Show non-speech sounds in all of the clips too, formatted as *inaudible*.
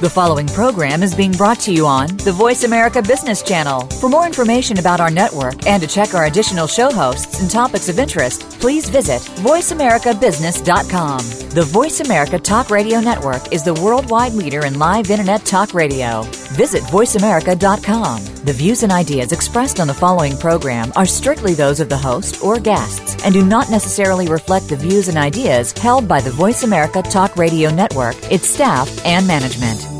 The following program is being brought to you on the Voice America Business Channel. For more information about our network and to check our additional show hosts and topics of interest, please visit VoiceAmericaBusiness.com. The Voice America Talk Radio Network is the worldwide leader in live Internet talk radio. Visit VoiceAmerica.com. The views and ideas expressed on the following program are strictly those of the host or guests and do not necessarily reflect the views and ideas held by the Voice America Talk Radio Network, its staff, and management.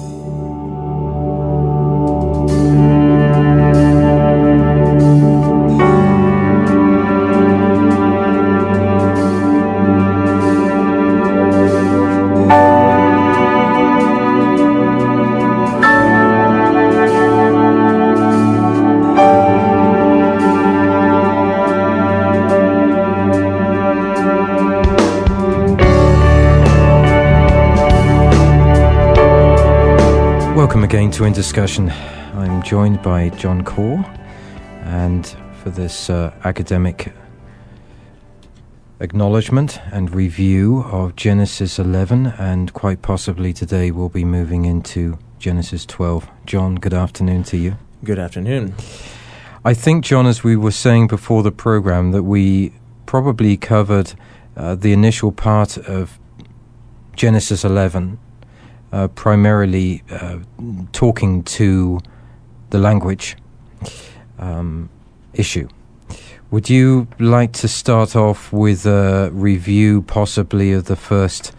To In Discussion. I'm joined by John Core, and for this uh, academic acknowledgement and review of Genesis 11, and quite possibly today we'll be moving into Genesis 12. John, good afternoon to you. Good afternoon. I think, John, as we were saying before the program, that we probably covered uh, the initial part of Genesis 11 uh, primarily uh, talking to the language um, issue. Would you like to start off with a review, possibly, of the first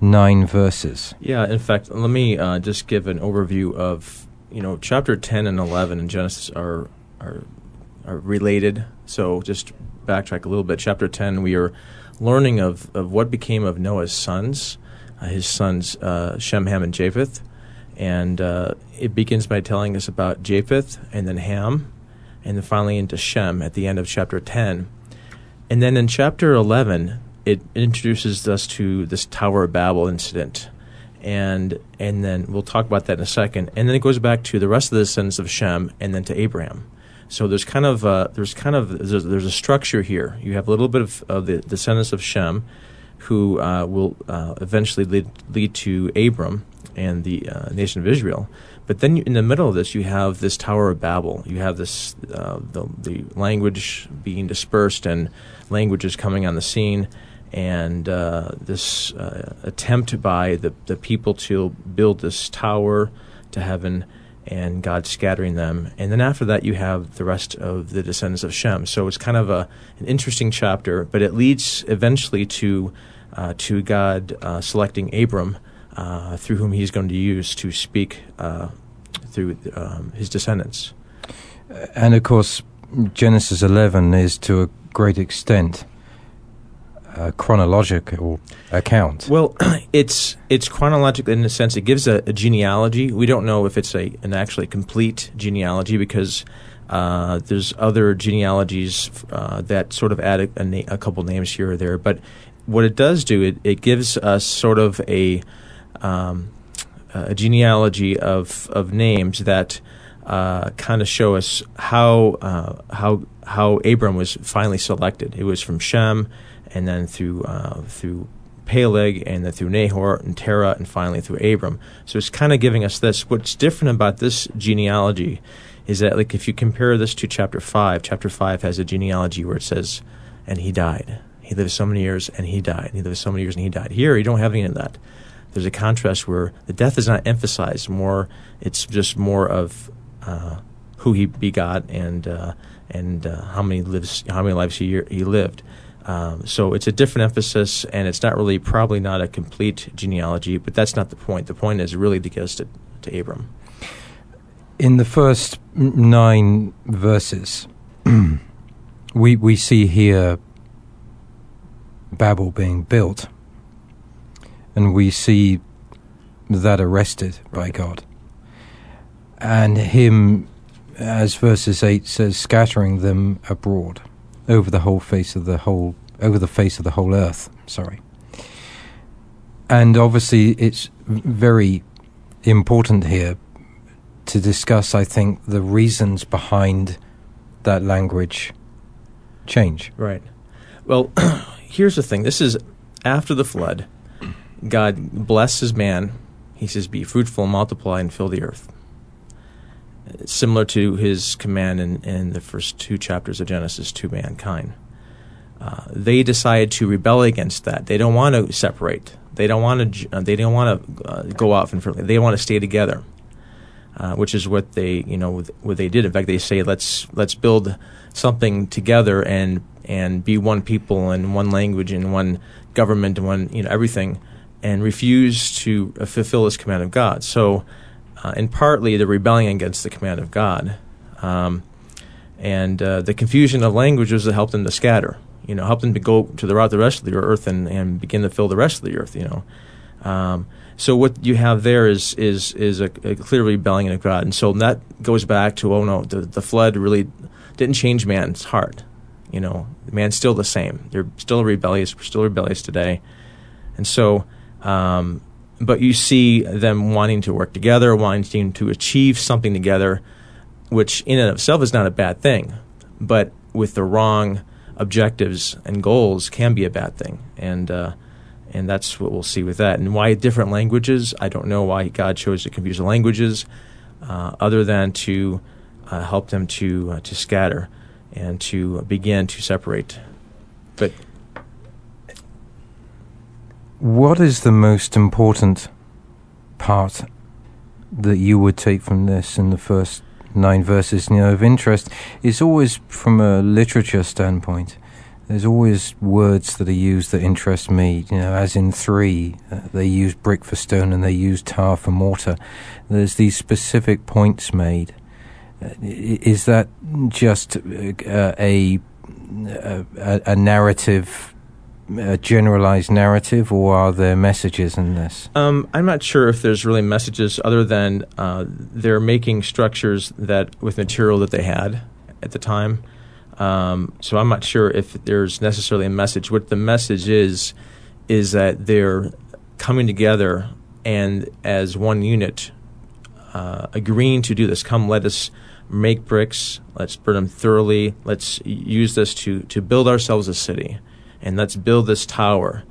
nine verses? Yeah, in fact, let me uh, just give an overview of you know chapter ten and eleven in Genesis are are are related. So just backtrack a little bit. Chapter ten, we are learning of of what became of Noah's sons his sons uh, Shem, Ham, and Japheth. And uh, it begins by telling us about Japheth and then Ham, and then finally into Shem at the end of chapter 10. And then in chapter 11, it introduces us to this Tower of Babel incident. And and then we'll talk about that in a second. And then it goes back to the rest of the descendants of Shem, and then to Abraham. So there's kind of uh, there's kind of there's, there's, a structure here. You have a little bit of, of the descendants of Shem, who uh, will uh, eventually lead, lead to Abram and the uh, nation of Israel. But then in the middle of this, you have this Tower of Babel. You have this uh, the, the language being dispersed and languages coming on the scene, and uh, this uh, attempt by the the people to build this tower to heaven and God scattering them. And then after that, you have the rest of the descendants of Shem. So it's kind of a, an interesting chapter, but it leads eventually to, uh, to God uh, selecting Abram, uh, through whom he's going to use to speak uh, through um, his descendants. And of course, Genesis 11 is to a great extent a chronological account. Well, *clears throat* it's it's chronological in the sense it gives a, a genealogy. We don't know if it's a an actually complete genealogy because uh, there's other genealogies uh, that sort of add a, a, na- a, couple names here or there. But what it does do, it, it gives us sort of a um, a genealogy of of names that. Uh, kind of show us how uh, how how Abram was finally selected. It was from Shem, and then through uh, through Peleg, and then through Nahor and Terah, and finally through Abram. So it's kind of giving us this. What's different about this genealogy is that, like, if you compare this to chapter five, chapter five has a genealogy where it says, "And he died. He lived so many years, and he died. He lived so many years, and he died." Here, you don't have any of that. There's a contrast where the death is not emphasized. More, it's just more of uh, who he begot and uh, and uh, how many lives, how many lives he he lived. Um, so it's a different emphasis, and it's not really probably not a complete genealogy, but that's not the point. The point is really to get us to, to Abram. In the first nine verses, *clears throat* we we see here Babel being built, and we see that arrested by God, and him, as verses eight says, scattering them abroad over the whole face of the whole over the face of the whole earth. Sorry. And obviously, it's very important here to discuss. I think the reasons behind that language change. Right. Well, *clears throat* here's the thing. This is after the flood. God blesses man. He says, "Be fruitful, multiply, and fill the earth." Similar to his command in, in the first two chapters of Genesis to mankind. Uh, they decide to rebel against that. They don't want to separate. They don't want to. Uh, they don't want to uh, go off and they want to stay together, uh, which is what they you know what they did. In fact, they say let's let's build something together and and be one people and one language and one government and one you know everything, and refuse to uh, fulfill this command of God. So, uh, and partly the rebellion against the command of God, um, and the confusion of languages that helped them to scatter you know, help them to go to the route the rest of the earth and, and begin to fill the rest of the earth, you know. Um, so what you have there is is is a, a, clear rebellion of God, and so that goes back to oh no, the, the flood really didn't change man's heart. You know, man's still the same. They're still rebellious. We're still rebellious today, and so. Um, but you see them wanting to work together, wanting to achieve something together, which in and of itself is not a bad thing, but with the wrong objectives and goals can be a bad thing, and uh, and that's what we'll see with that. And why different languages? I don't know why God chose to confuse the languages, uh, other than to uh, help them to uh, to scatter and to begin to separate. But what is the most important part that you would take from this in the first nine verses you know, of interest is always from a literature standpoint. There's always words that are used that interest me, you know, as in three, uh, they use brick for stone and they use tar for mortar. There's these specific points made. Uh, is that just uh, a, a, a narrative a generalized narrative, or are there messages in this? Um, I'm not sure if there's really messages other than uh, they're making structures that with material that they had at the time. Um, so I'm not sure if there's necessarily a message. What the message is is that they're coming together and as one unit, uh, agreeing to do this. Come, let us make bricks. Let's burn them thoroughly. Let's use this to to build ourselves a city and let's build this tower.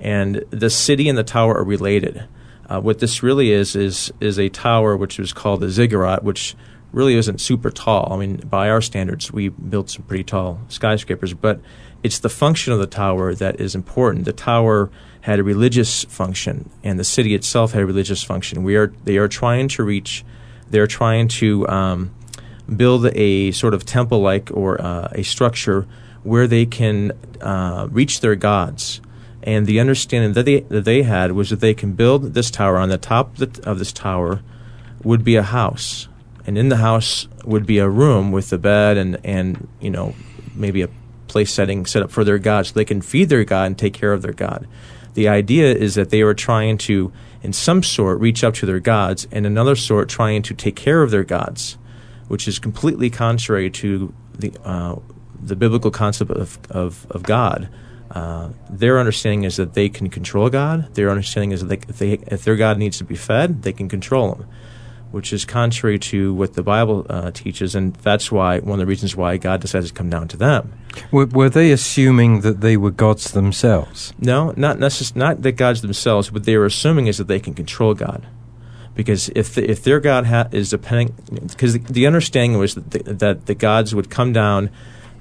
And the city and the tower are related. Uh, what this really is is is a tower which was called the ziggurat, which really isn't super tall. I mean, by our standards, we built some pretty tall skyscrapers, but it's the function of the tower that is important. The tower had a religious function, and the city itself had a religious function. We are they are trying to reach, they're trying to um, build a sort of temple-like or uh, a structure where they can uh, reach their gods. And the understanding that they, that they had was that they can build this tower. On the top of, the, of this tower would be a house. And in the house would be a room with a bed and, and you know, maybe a place setting set up for their god so they can feed their god and take care of their god. The idea is that they were trying to, in some sort, reach up to their gods, and another sort, trying to take care of their gods, which is completely contrary to the uh, the biblical concept of, of, of God. Uh, their understanding is that they can control God. Their understanding is that they, if, they, if their God needs to be fed, they can control him, which is contrary to what the Bible uh, teaches, and that's why one of the reasons why God decided to come down to them. Were, were they assuming that they were gods themselves? No, not necess- not that gods themselves. What they were assuming is that they can control God because if the, if their God ha- is depending, because the, the, understanding was that the, that the gods would come down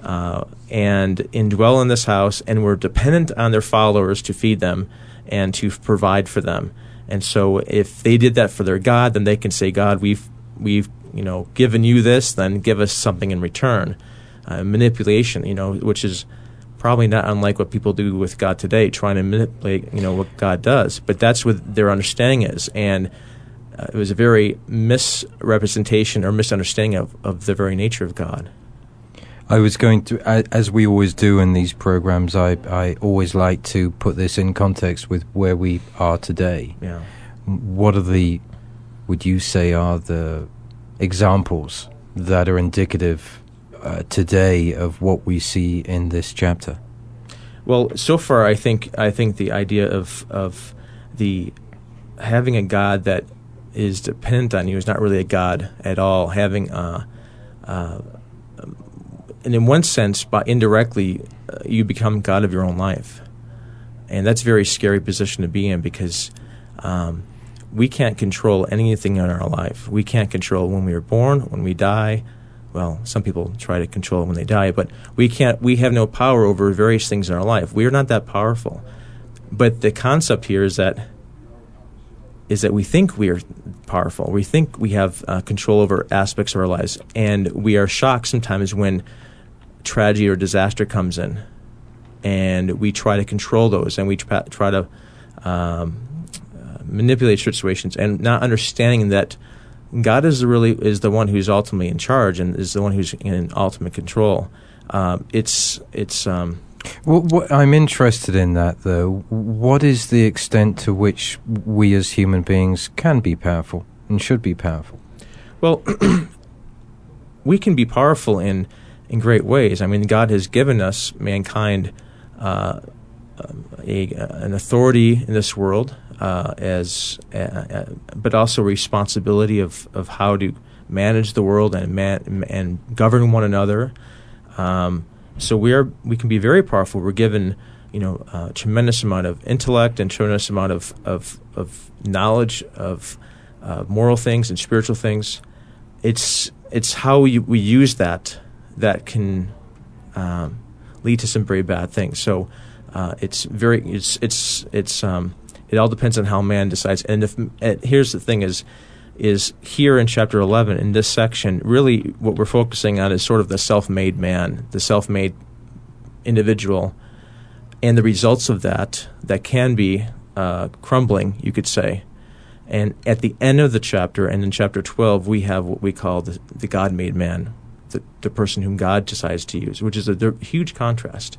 uh, and indwell in this house and were dependent on their followers to feed them and to provide for them. And so if they did that for their God, then they can say, God, we've we've you know given you this, then give us something in return. Uh, manipulation, you know, which is probably not unlike what people do with God today, trying to manipulate, you know, what God does. But that's what their understanding is, and uh, it was a very misrepresentation or misunderstanding of, of the very nature of God. I was going to, as we always do in these programs, I, I always like to put this in context with where we are today. Yeah. What are the, would you say, are the examples that are indicative uh, today of what we see in this chapter? Well, so far, I think I think the idea of of the having a God that is dependent on you is not really a God at all. Having a, uh, and in one sense, by indirectly, uh, you become God of your own life, and that's a very scary position to be in because um, we can't control anything in our life. We can't control when we are born, when we die. Well, some people try to control when they die, but we can't. We have no power over various things in our life. We are not that powerful. But the concept here is that is that we think we are powerful. We think we have uh, control over aspects of our lives, and we are shocked sometimes when tragedy or disaster comes in, and we try to control those, and we try, try to um, manipulate situations and not understanding that God is the really is the one who's ultimately in charge and is the one who's in ultimate control. Um, it's it's. Um, well, what, I'm interested in that, though. What is the extent to which we as human beings can be powerful and should be powerful? Well, *clears throat* we can be powerful in in great ways. I mean, God has given us mankind uh, a, an authority in this world uh, as, uh, uh, but also responsibility of, of how to manage the world and man, and govern one another. Um, so we are we can be very powerful. We're given you know a tremendous amount of intellect and tremendous amount of of, of knowledge of uh, moral things and spiritual things. It's it's how we, we use that that can um, lead to some very bad things. So uh, it's very it's it's it's um, it all depends on how man decides. And if uh, here's the thing is is here in chapter 11 in this section really what we're focusing on is sort of the self-made man the self-made individual and the results of that that can be uh, crumbling you could say and at the end of the chapter and in chapter 12 we have what we call the, the god-made man the, the person whom god decides to use which is a, huge contrast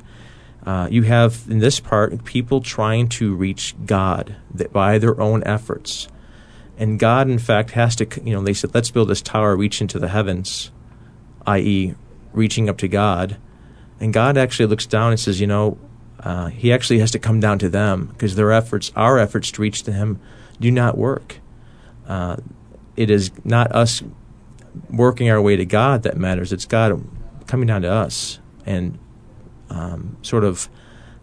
uh, you have in this part people trying to reach God by their own efforts. And God, in fact, has to, you know, they said, let's build this tower, reach into the heavens, i.e., reaching up to God. And God actually looks down and says, you know, uh, He actually has to come down to them because their efforts, our efforts to reach to Him, do not work. Uh, it is not us working our way to God that matters. It's God coming down to us and um, sort of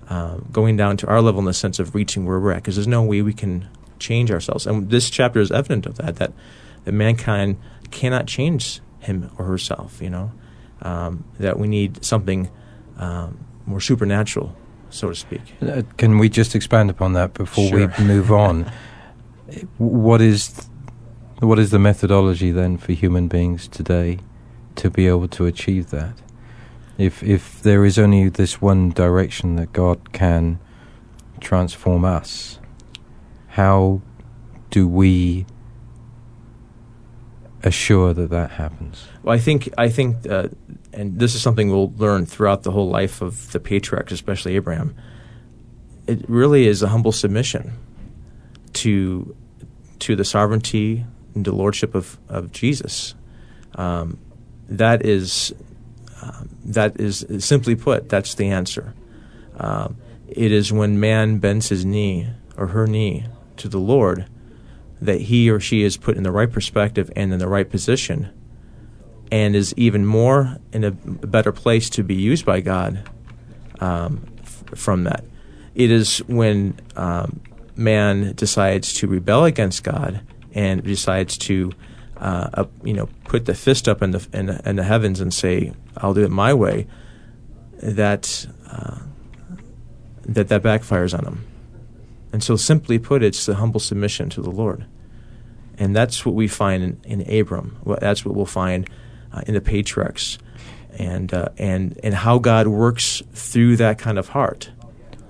uh, going down to our level in the sense of reaching where we're at, because there's no way we can change ourselves. And this chapter is evident of that, that, that mankind cannot change him or herself, you know, um, that we need something um, more supernatural, so to speak. Uh, can we just expand upon that before sure. we move on? *laughs* what is what is the methodology then for human beings today to be able to achieve that? If if there is only this one direction that God can transform us, how do we assure that that happens? Well, I think I think, uh, and this is something we'll learn throughout the whole life of the patriarchs, especially Abraham. It really is a humble submission to to the sovereignty the lordship of of Jesus. Um, that is um, that is simply put, that's the answer. Um, it is when man bends his knee or her knee to the Lord that he or she is put in the right perspective and in the right position and is even more in a better place to be used by God um, f- from that. It is when um, man decides to rebel against God and decides to uh, you know, put the fist up in the, in the, in the heavens and say, "I'll do it my way," that uh, that that backfires on him. And so, simply put, it's the humble submission to the Lord, and that's what we find in, in Abram. That's what we'll find uh, in the patriarchs, and uh, and and how God works through that kind of heart.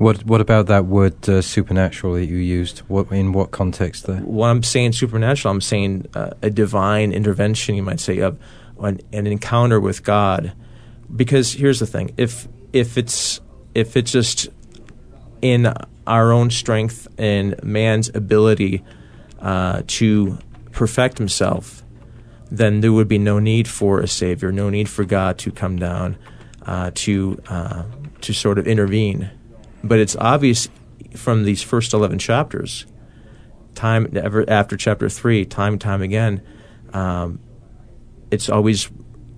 What What about that word uh, supernatural that you used? What in what context there? When I'm saying supernatural, I'm saying uh, a divine intervention. You might say of an, an, encounter with God, because here's the thing: if if it's if it's just in our own strength and man's ability uh, to perfect himself, then there would be no need for a savior, no need for God to come down uh, to uh, to sort of intervene but it's obvious from these first 11 chapters, time ever after chapter 3, time and time again, um, it's always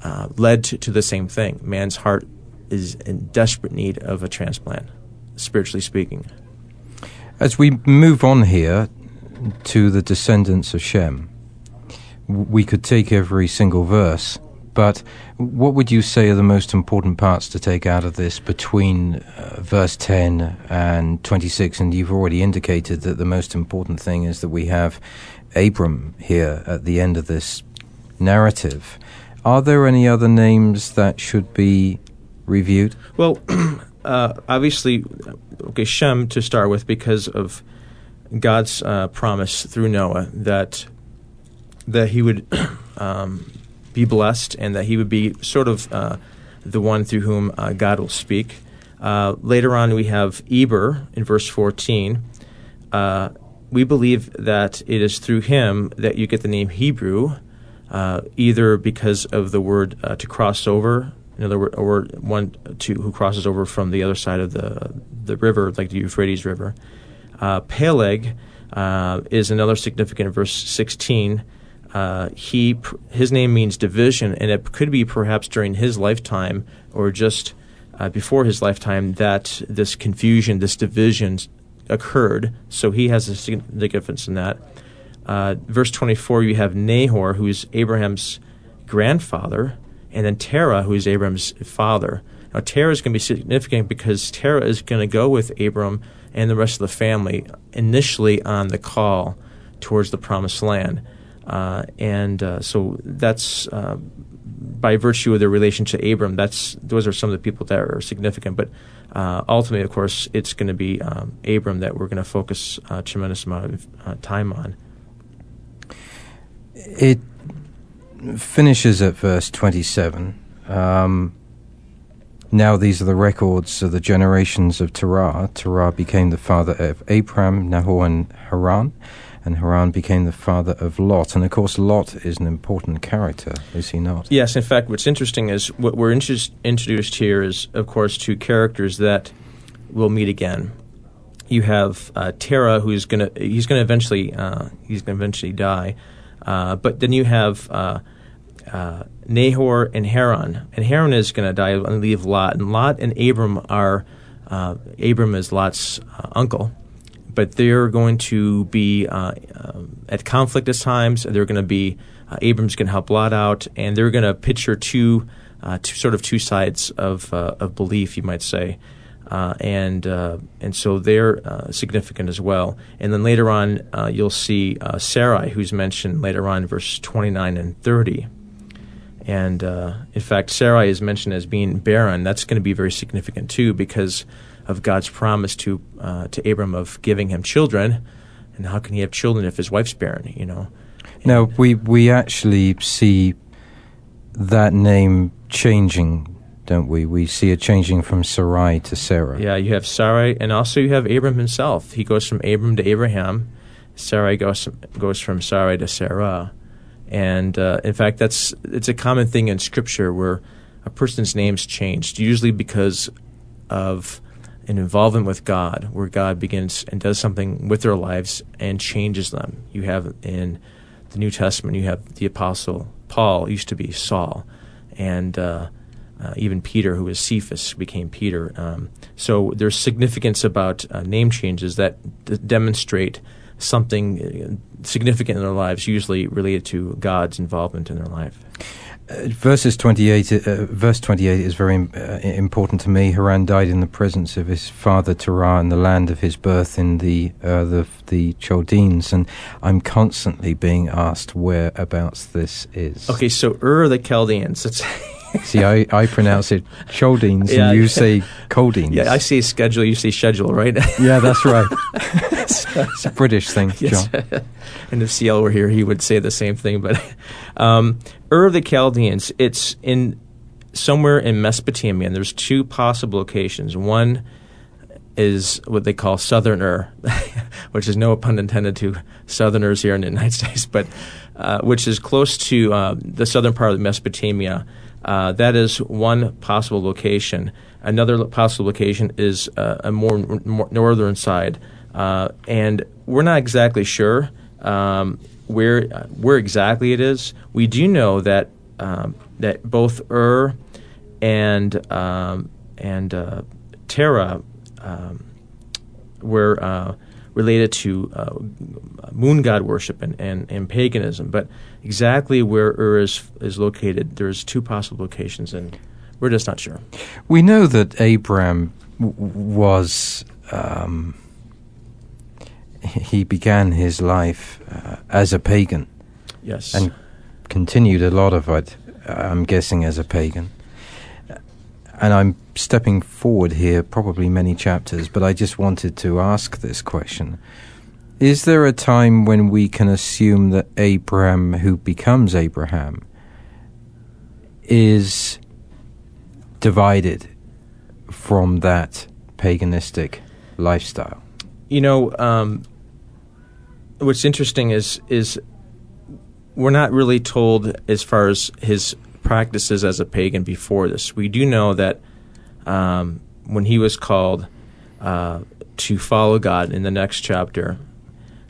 uh, led to, to the same thing. Man's heart is in desperate need of a transplant, spiritually speaking. As we move on here, to the descendants of Shem. We could take every single verse, but what would you say are the most important parts to take out of this between uh, verse 10 and 26? And you've already indicated that the most important thing is that we have Abram here at the end of this narrative. Are there any other names that should be reviewed? Well, *clears throat* uh, obviously, okay, Shem to start with because of God's uh, promise through Noah that that he would *clears throat* um, be blessed and that he would be sort of uh, the one through whom uh, God will speak. Uh, later on, we have Eber in verse 14. Uh, we believe that it is through him that you get the name Hebrew, uh, either because of the word to cross over, in other words, or one to who crosses over from the other side of the the river, like the Euphrates River. Peleg is another significant verse 16. Uh, he his name means division, and it could be perhaps during his lifetime or just uh, before his lifetime that this confusion, this division occurred. So he has a significance in that. Uh, verse 24, you have Nahor, who is Abraham's grandfather, and then Terah, who is Abraham's father. Now, Terah is going to be significant because Terah is going to go with Abram and the rest of the family initially on the call towards the promised land. Uh, and uh, so that's uh, by virtue of their relation to Abram. That's those are some of the people that are significant. But uh, ultimately, of course, it's going to be um, Abram that we're going to focus a tremendous amount of uh, time on. It finishes at verse 27. Um, now these are the records of the generations of Terah. Terah became the father of Abram, Nahor, and Haran. And Haran became the father of Lot. And of course, Lot is an important character, is he not? Yes, in fact, what's interesting is what we're intro- introduced here is, of course, two characters that will meet again. You have uh, Terah, who's going to he's going to eventually uh, he's going to eventually die, uh, but then you have uh, uh, Nahor and Haran, and Haran is going to die and leave Lot, and Lot and Abram are uh, Abram is Lot's uncle, but they're going to be um, at conflict at times. They're going to be Abram's going to help Lot out, and they're going to picture two, two sort of two sides of of belief, you might say. Uh, and uh, and so they're uh, significant as well. And then later on, you'll see Sarai, who's mentioned later on, verse 29 and 30. And in fact, Sarai is mentioned as being barren. That's going to be very significant too, because of God's promise to to Abram of giving him children. And how can he have children if his wife's barren? You know. Now we we actually see that name changing don't we? We see it changing from Sarai to Sarah. Yeah, you have Sarai, and also you have Abram himself. He goes from Abram to Abraham. Sarai goes goes from Sarai to Sarah, and uh, in fact, that's it's a common thing in Scripture where a person's name's changed, usually because of an involvement with God, where God begins and does something with their lives and changes them. You have in the New Testament, you have the Apostle Paul used to be Saul, and uh, uh, even Peter, who was Cephas, became Peter. Um, so there's significance about uh, name changes that d- demonstrate something significant in their lives, usually related to God's involvement in their life. Verses 28, uh, verse 28 is very uh, important to me. Haran died in the presence of his father Terah in the land of his birth in the, uh, the, the Chaldeans. And I'm constantly being asked whereabouts this is. Okay, so Ur the Chaldeans. It's See, I, I pronounce it Chaldeans, Yeah. and you say Coldines. yeah, I say schedule, you say schedule, right? *laughs* Yeah, that's right. *laughs* it's a British thing, Yes. John. *laughs* and if CL were here, he would say the same thing. But um, Ur of the Chaldeans, it's in somewhere in Mesopotamia, and there's two possible locations. One is what they call Southern Ur, which is no pun intended to Southerners here in the United States, but uh, which is close to uh, the southern part of Mesopotamia. Uh, that is one possible location. Another possible location is uh, a more, more northern side, uh, and we're not exactly sure um, where where exactly it is. We do know that um, that both Ur and um, and uh, Terah um, were uh, related to uh, moon god worship and, and, and paganism. But exactly where Ur is, is located, there's two possible locations, and we're just not sure. We know that Abraham w- was. Um, he began his life uh, as a pagan. Yes. And continued a lot of it, I'm guessing, as a pagan. And I'm stepping forward here, probably many chapters, but I just wanted to ask this question. Is there a time when we can assume that Abraham, who becomes Abraham, is divided from that paganistic lifestyle? You know, um, what's interesting is is we're not really told as far as his practices as a pagan before this. We do know that um, when he was called uh, to follow God in the next chapter,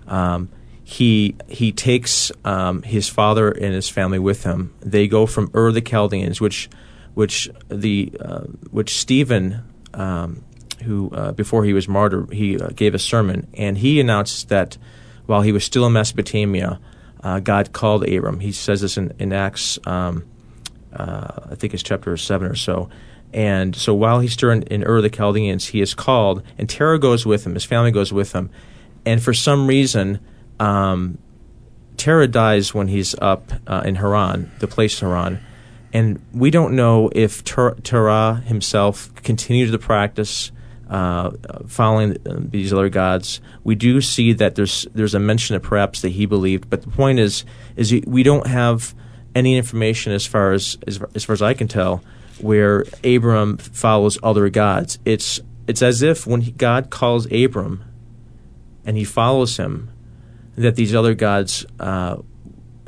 um, he he takes um, his father and his family with him. They go from Ur the Chaldeans, which which the uh, which Stephen. Um, who uh, before he was martyred, he uh, gave a sermon, and he announced that while he was still in Mesopotamia, uh, God called Abram. He says this in, in Acts, um, uh, I think it's chapter 7 or so. And so while he's still in, in Ur the Chaldeans, he is called, and Terah goes with him, his family goes with him. And for some reason, um, Terah dies when he's up uh, in Haran, the place Haran. And we don't know if Ter- Terah himself continued the practice uh, following these other gods. We do see that there's there's a mention of perhaps that he believed, but the point is is we don't have any information as far as as, as far as I can tell where Abram follows other gods. It's it's as if when he, God calls Abram and he follows him, that these other gods uh,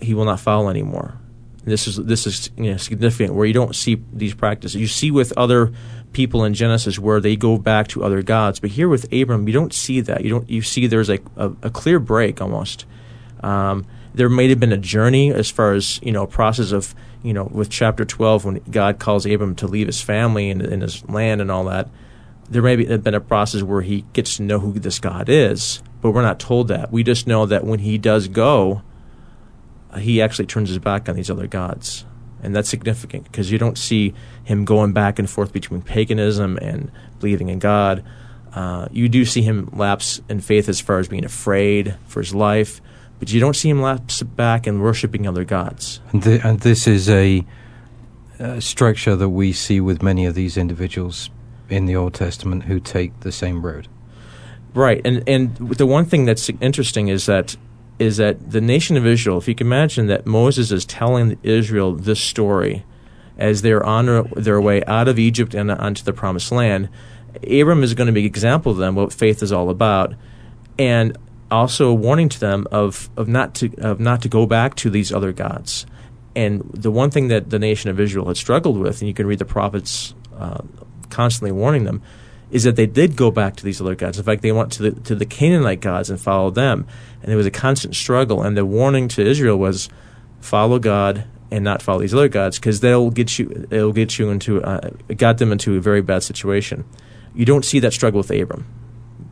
he will not follow anymore. This is this is you know, significant where you don't see these practices. You see with other people in Genesis where they go back to other gods, but here with Abram, you don't see that. You don't. You see there's a a, a clear break almost. Um, there may have been a journey as far as you know a process of you know with chapter 12 when God calls Abram to leave his family and, and his land and all that. There may have been a process where he gets to know who this God is, but we're not told that. We just know that when he does go, he actually turns his back on these other gods. And that's significant because you don't see him going back and forth between paganism and believing in God. Uh, you do see him lapse in faith as far as being afraid for his life, but you don't see him lapse back and worshiping other gods. And, th- and this is a, a structure that we see with many of these individuals in the Old Testament who take the same road. Right, and and the one thing that's interesting is that is that the nation of Israel, if you can imagine that Moses is telling Israel this story as they're on their way out of Egypt and onto the promised land, Abram is going to be an example of them, what faith is all about, and also a warning to them of, of not to of not to go back to these other gods. And the one thing that the nation of Israel had struggled with, and you can read the prophets uh, constantly warning them, is that they did go back to these other gods. In fact, they went to the to the Canaanite gods and followed them, and there was a constant struggle. And the warning to Israel was, follow God and not follow these other gods, because they'll get you they'll get you into uh, got them into a very bad situation. You don't see that struggle with Abram,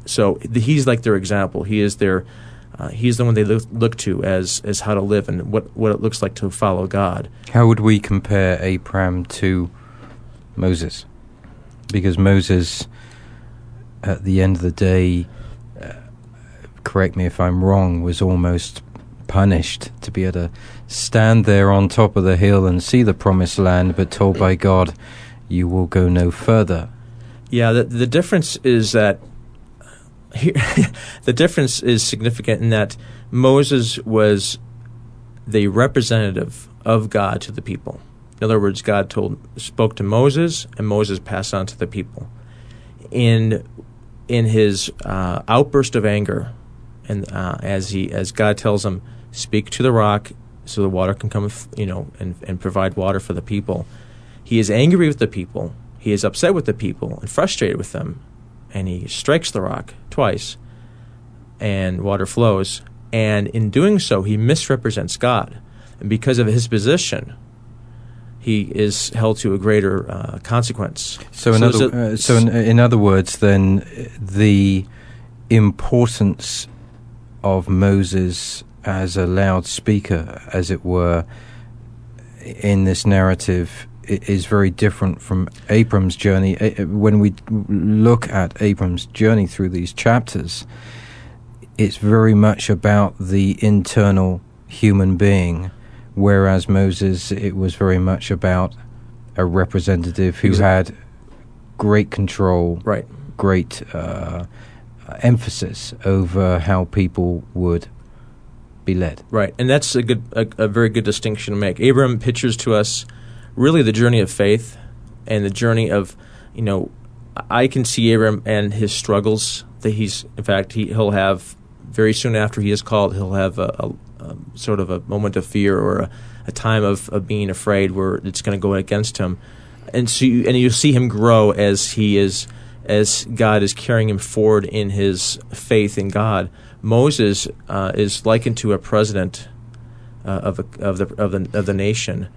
so he's like their example. He is their uh, he's the one they look, look to as as how to live and what what it looks like to follow God. How would we compare Abram to Moses? Because Moses at the end of the day, uh, correct me if I'm wrong, was almost punished to be able to stand there on top of the hill and see the promised land, but told by God, you will go no further. Yeah, the, the difference is that here, *laughs* the difference is significant in that Moses was the representative of God to the people. In other words, God told spoke to Moses, and Moses passed on to the people. In in his uh, outburst of anger, and uh, as he as God tells him, speak to the rock so the water can come, you know, and and provide water for the people. He is angry with the people. He is upset with the people and frustrated with them, and he strikes the rock twice, and water flows. And in doing so, he misrepresents God, and because of his position, he is held to a greater uh, consequence. So, in, so other, uh, so in, in, other words, then the importance of Moses as a loudspeaker, as it were, in this narrative is very different from Abram's journey. When we look at Abram's journey through these chapters, it's very much about the internal human being, whereas Moses, it was very much about a representative who exactly. had great control, right. great uh, emphasis over how people would be led. Right, and that's a good, a, a very good distinction to make. Abram pictures to us really the journey of faith and the journey of, you know, I can see Abram and his struggles that he's, in fact, he, he'll have very soon after he is called, he'll have a, a, a sort of a moment of fear or a, a time of, of being afraid where it's going to go against him. And so, you, and you see him grow as he is, as God is carrying him forward in his faith in God. Moses uh, is likened to a president uh, of, a, of the of the of the nation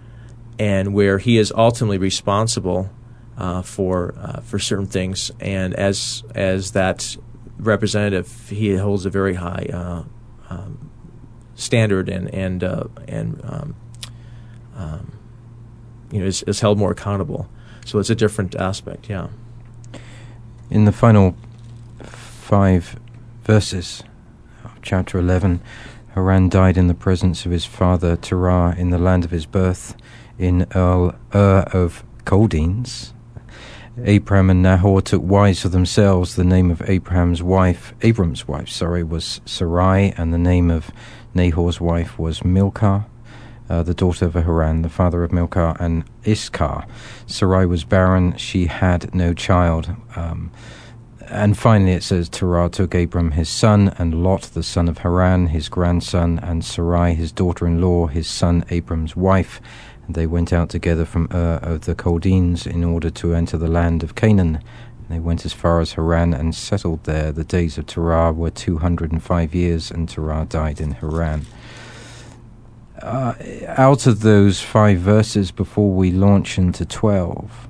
and where he is ultimately responsible uh, for uh, for certain things. And as as that representative, he holds a very high uh, um, standard and and uh, and um, um, you know is, is held more accountable. So it's a different aspect. Yeah. In the final five verses of chapter eleven. Haran died in the presence of his father Terah in the land of his birth in Earl Ur of Chaldeans. Abram and Nahor took wives for themselves. The name of Abraham's wife, Abram's wife, sorry, was Sarai, and the name of Nahor's wife was Milcah, uh, the daughter of Haran, the father of Milcah and Iscah. Sarai was barren; she had no child. Um, and finally, it says Terah took Abram his son, and Lot the son of Haran his grandson, and Sarai his daughter-in-law, his son Abram's wife they went out together from Ur of the Chaldeans in order to enter the land of Canaan. They went as far as Haran and settled there. The days of Terah were 205 years, and Terah died in Haran. Uh, out of those five verses before we launch into 12,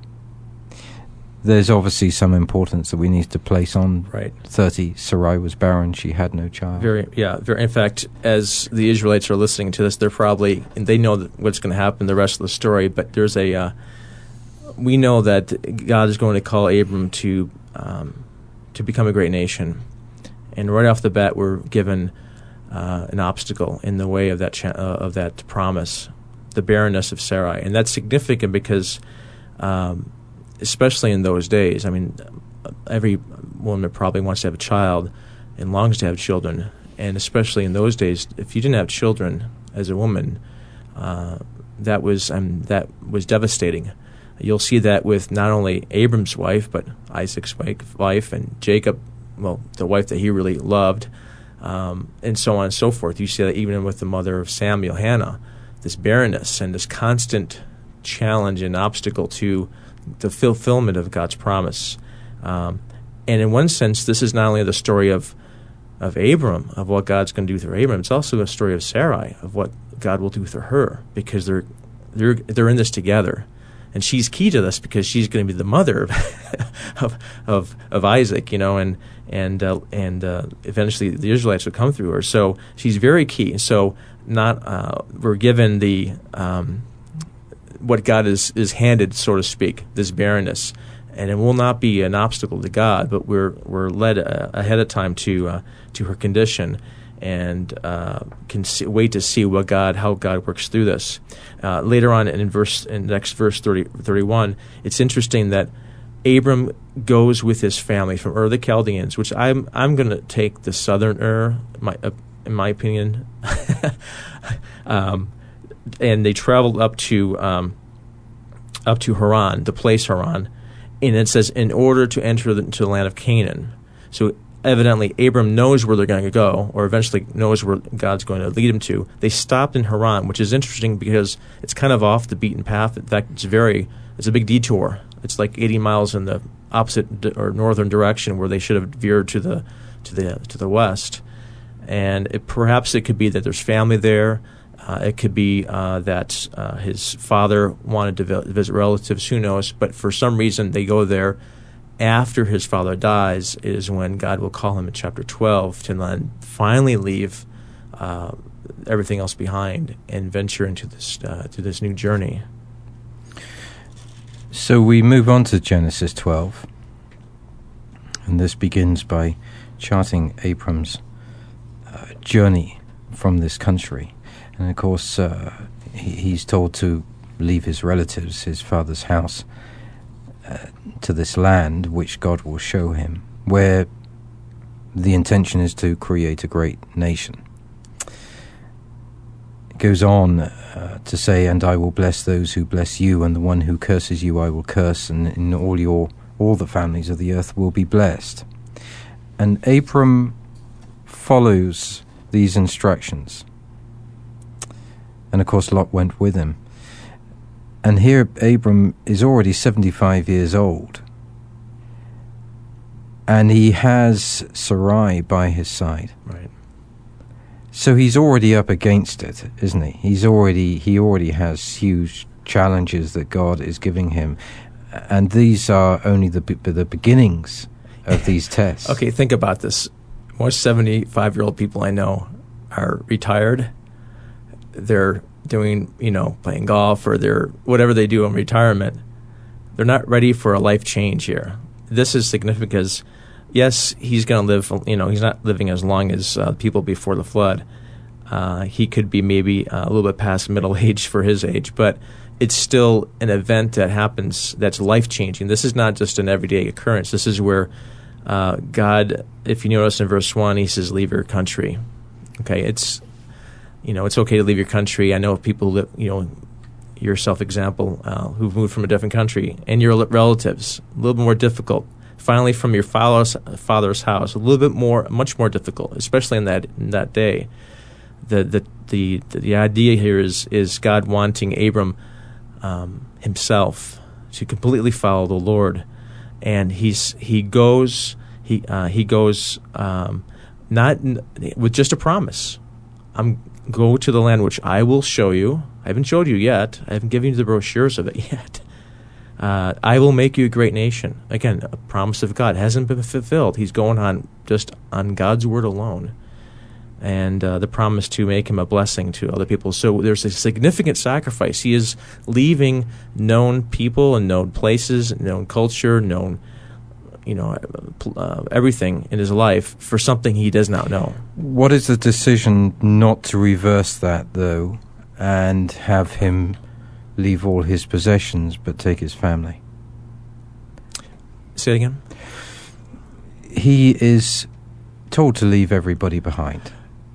there's obviously some importance that we need to place on right. 30. Sarai was barren; she had no child. Very, yeah. Very, in fact, as the Israelites are listening to this, they're probably and they know what's going to happen the rest of the story. But there's a uh, we know that God is going to call Abram to um, to become a great nation, and right off the bat, we're given uh, an obstacle in the way of that cha- uh, of that promise, the barrenness of Sarai, and that's significant because. Um, especially in those days. I mean, every woman probably wants to have a child and longs to have children. And especially in those days, if you didn't have children as a woman, uh, that was um, that was devastating. You'll see that with not only Abram's wife, but Isaac's wife and Jacob, well, the wife that he really loved, um, and so on and so forth. You see that even with the mother of Samuel, Hannah, this barrenness and this constant challenge and obstacle to the fulfillment of God's promise. Um, and in one sense, this is not only the story of of Abram, of what God's going to do through Abram, it's also a story of Sarai, of what God will do through her, because they're they're they're in this together. And she's key to this because she's going to be the mother *laughs* of of, of Isaac, you know, and and uh, and uh, eventually the Israelites will come through her. So she's very key. So not uh, we're given the um, what God is, is handed, so to speak, this barrenness. And it will not be an obstacle to God, but we're, we're led uh, ahead of time to, uh, to her condition and uh, can see, wait to see what God, how God works through this. Uh, later on in verse, in next verse 30, 31, it's interesting that Abram goes with his family from Ur the Chaldeans, which I'm I'm going to take the southern Ur, my, uh, in my opinion. *laughs* um, and they traveled up to um, up to Haran, the place Haran, and it says in order to enter the, into the land of Canaan. So evidently, Abram knows where they're going to go, or eventually knows where God's going to lead him to. They stopped in Haran, which is interesting because it's kind of off the beaten path. In fact, it's very it's a big detour. It's like 80 miles in the opposite or northern direction, where they should have veered to the to the to the west. And it, perhaps it could be that there's family there uh, it could be uh, that uh, his father wanted to vi- visit relatives, who knows? But for some reason, they go there, after his father dies is when God will call him in chapter 12 to then finally leave uh, everything else behind and venture into this uh, to this new journey. So we move on to Genesis 12. And this begins by charting Abram's uh, journey from this country. And of course, uh, he, he's told to leave his relatives, his father's house, uh, to this land which God will show him, where the intention is to create a great nation. It goes on uh, to say, And I will bless those who bless you, and the one who curses you I will curse, and in all your all the families of the earth will be blessed. And Abram follows these instructions. And of course, Lot went with him. And here, Abram is already 75 years old. And he has Sarai by his side. Right. So he's already up against it, isn't he? He's already he already has huge challenges that God is giving him, and these are only the the beginnings of these *laughs* tests. Okay, think about this. Most seventy-five-year-old people I know are retired. They're doing, you know, playing golf or they're whatever they do in retirement. They're not ready for a life change here. This is significant because yes, he's going to live. You know, he's not living as long as uh, people before the flood. Uh, he could be maybe uh, a little bit past *laughs* middle age for his age, but it's still an event that happens that's life changing. This is not just an everyday occurrence. This is where uh, God, if you notice in verse one, He says, "Leave your country." Okay, it's you know it's okay to leave your country. I know of people that you know yourself example uh, who've moved from a different country and your relatives a little bit more difficult finally from your father's, house, a little bit more, much more difficult, especially in that in that day. The the the the idea here is is God wanting Abram um, himself to completely follow the Lord, and he's he goes he uh, he goes um, not with just a promise. I'm go to the land which I will show you. I haven't showed you yet. I haven't given you the brochures of it *laughs* yet. Uh, I will make you a great nation. Again, a promise of God hasn't been fulfilled. He's going on just on God's word alone, and uh, the promise to make him a blessing to other people. So there's a significant sacrifice. He is leaving known people and known places, known culture, known you know uh, everything in his life for something he does not know. What is the decision not to reverse that though, and have him? leave all his possessions but take his family. Say it again. He is told to leave everybody behind.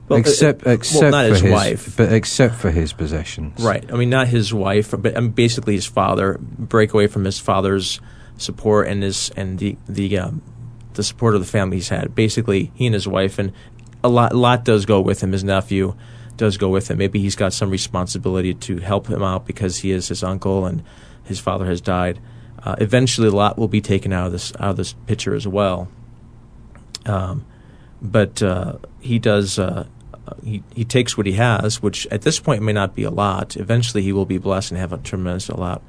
Well, except, uh, except well, for his, his, wife, but except for his possessions. Right. I mean, not his wife, but I mean, basically his father. Break away from his father's support and his and the the um, the support of the family he's had. Basically, he and his wife, and a lot a lot does go with him. His nephew, does go with him. Maybe he's got some responsibility to help him out because he is his uncle and his father has died. Uh, eventually, a Lot will be taken out of this out of this picture as well. Um, but uh, he does. Uh, he he takes what he has, which at this point may not be a lot. Eventually, he will be blessed and have a tremendous lot.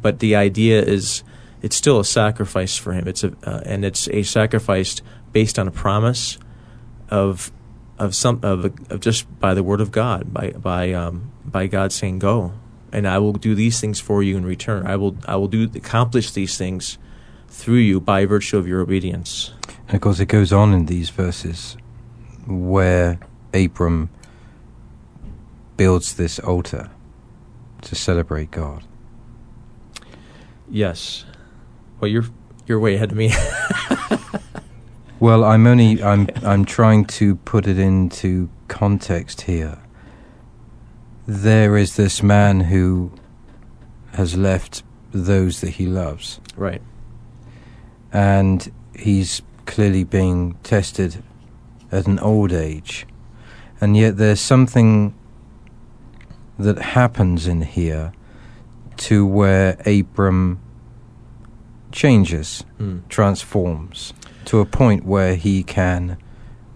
But the idea is, it's still a sacrifice for him. It's a uh, and it's a sacrifice based on a promise of of some of, of just by the word of God, by by um, by God saying, "Go, and I will do these things for you in return. I will I will do accomplish these things through you by virtue of your obedience." And of course, it goes on in these verses where Abram builds this altar to celebrate God. Yes. Well, you're you're way ahead of me. *laughs* Well, I'm only I'm I'm trying to put it into context here. There is this man who has left those that he loves. Right. And he's clearly being tested at an old age. And yet there's something that happens in here to where Abram changes, mm. transforms to a point where he can,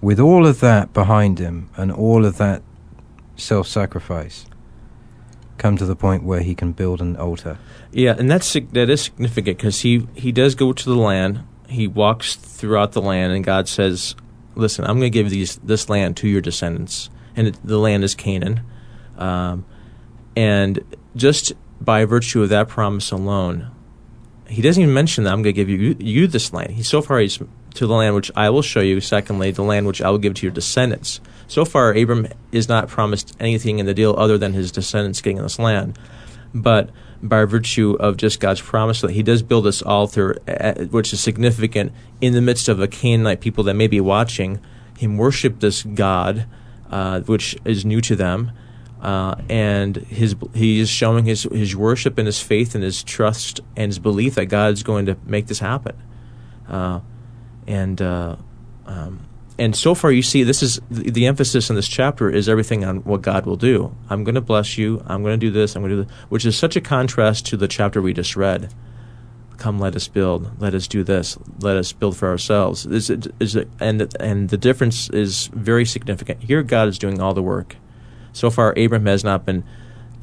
with all of that behind him and all of that self sacrifice, come to the point where he can build an altar. Yeah, and that's that is significant because he he does go to the land. he walks throughout the land, and God says, "Listen, I'm going to give these this land to your descendants, and it, the land is Canaan." Um, and just by virtue of that promise alone, he doesn't even mention that I'm going to give you you this land. He so far he's to the land which I will show you. Secondly, the land which I will give to your descendants. So far, Abram is not promised anything in the deal other than his descendants getting this land. But by virtue of just God's promise that He does build this altar, uh, which is significant in the midst of a Canaanite people that may be watching him worship this God, uh, which is new to them. Uh, and his he is showing his his worship and his faith and his trust and his belief that God is going to make this happen. Uh, and uh, um, and so far you see this is the, the, emphasis in this chapter is everything on what God will do. I'm going to bless you. I'm going to do this. I'm going to do this, which is such a contrast to the chapter we just read. Come, let us build. Let us do this. Let us build for ourselves. Is it, is it, and and the difference is very significant. Here, God is doing all the work. So far, Abram has not been